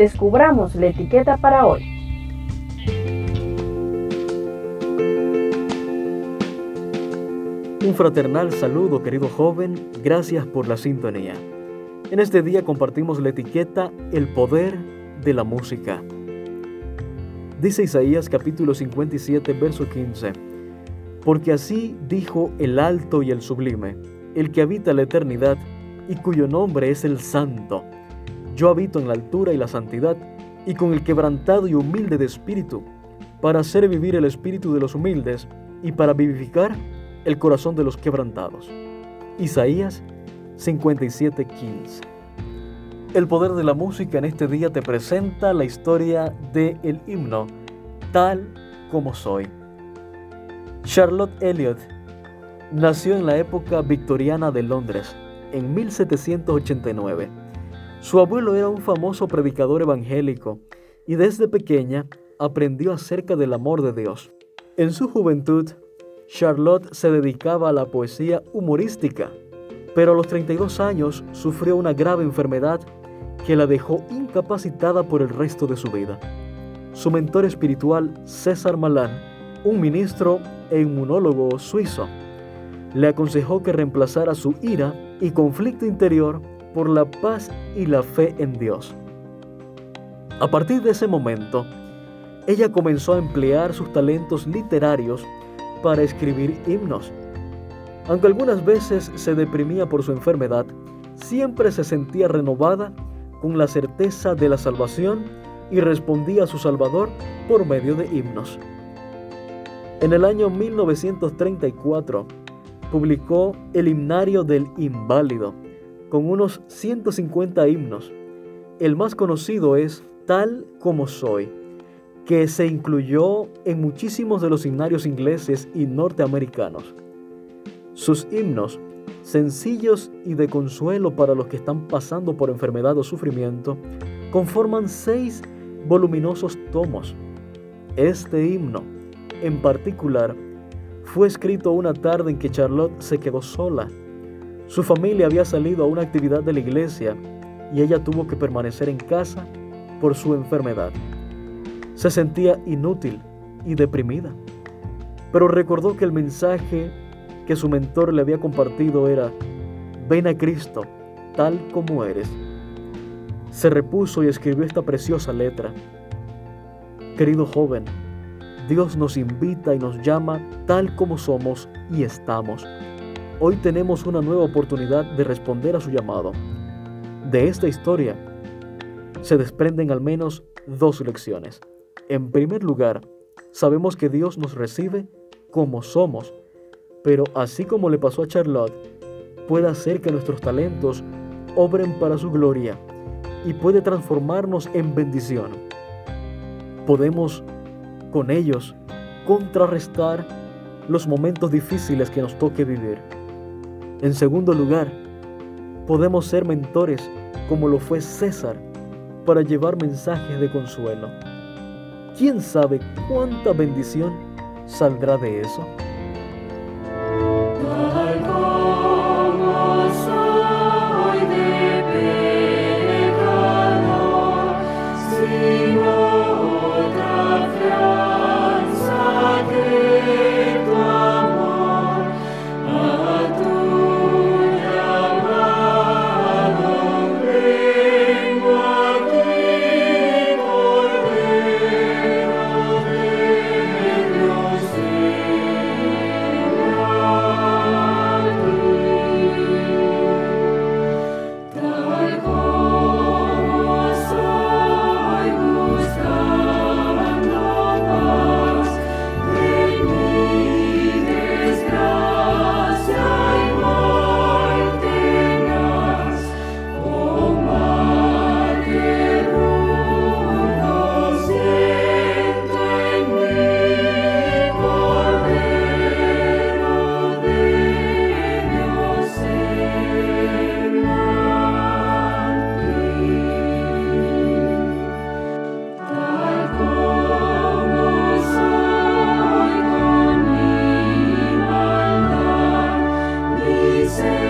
descubramos la etiqueta para hoy. Un fraternal saludo, querido joven, gracias por la sintonía. En este día compartimos la etiqueta El poder de la música. Dice Isaías capítulo 57, verso 15, Porque así dijo el alto y el sublime, el que habita la eternidad y cuyo nombre es el santo. Yo habito en la altura y la santidad, y con el quebrantado y humilde de espíritu, para hacer vivir el espíritu de los humildes y para vivificar el corazón de los quebrantados. Isaías 57:15. El poder de la música en este día te presenta la historia del el himno Tal como soy. Charlotte Elliot nació en la época victoriana de Londres, en 1789. Su abuelo era un famoso predicador evangélico y desde pequeña aprendió acerca del amor de Dios. En su juventud Charlotte se dedicaba a la poesía humorística, pero a los 32 años sufrió una grave enfermedad que la dejó incapacitada por el resto de su vida. Su mentor espiritual, César Malán, un ministro e inmunólogo suizo, le aconsejó que reemplazara su ira y conflicto interior por la paz y la fe en Dios. A partir de ese momento, ella comenzó a emplear sus talentos literarios para escribir himnos. Aunque algunas veces se deprimía por su enfermedad, siempre se sentía renovada con la certeza de la salvación y respondía a su Salvador por medio de himnos. En el año 1934 publicó el Himnario del Inválido, con unos 150 himnos. El más conocido es Tal como soy que se incluyó en muchísimos de los himnarios ingleses y norteamericanos. Sus himnos, sencillos y de consuelo para los que están pasando por enfermedad o sufrimiento, conforman seis voluminosos tomos. Este himno, en particular, fue escrito una tarde en que Charlotte se quedó sola. Su familia había salido a una actividad de la iglesia y ella tuvo que permanecer en casa por su enfermedad. Se sentía inútil y deprimida, pero recordó que el mensaje que su mentor le había compartido era, ven a Cristo tal como eres. Se repuso y escribió esta preciosa letra. Querido joven, Dios nos invita y nos llama tal como somos y estamos. Hoy tenemos una nueva oportunidad de responder a su llamado. De esta historia se desprenden al menos dos lecciones. En primer lugar, sabemos que Dios nos recibe como somos, pero así como le pasó a Charlotte, puede hacer que nuestros talentos obren para su gloria y puede transformarnos en bendición. Podemos con ellos contrarrestar los momentos difíciles que nos toque vivir. En segundo lugar, podemos ser mentores como lo fue César para llevar mensajes de consuelo. ¿Quién sabe cuánta bendición saldrá de eso? Jesus.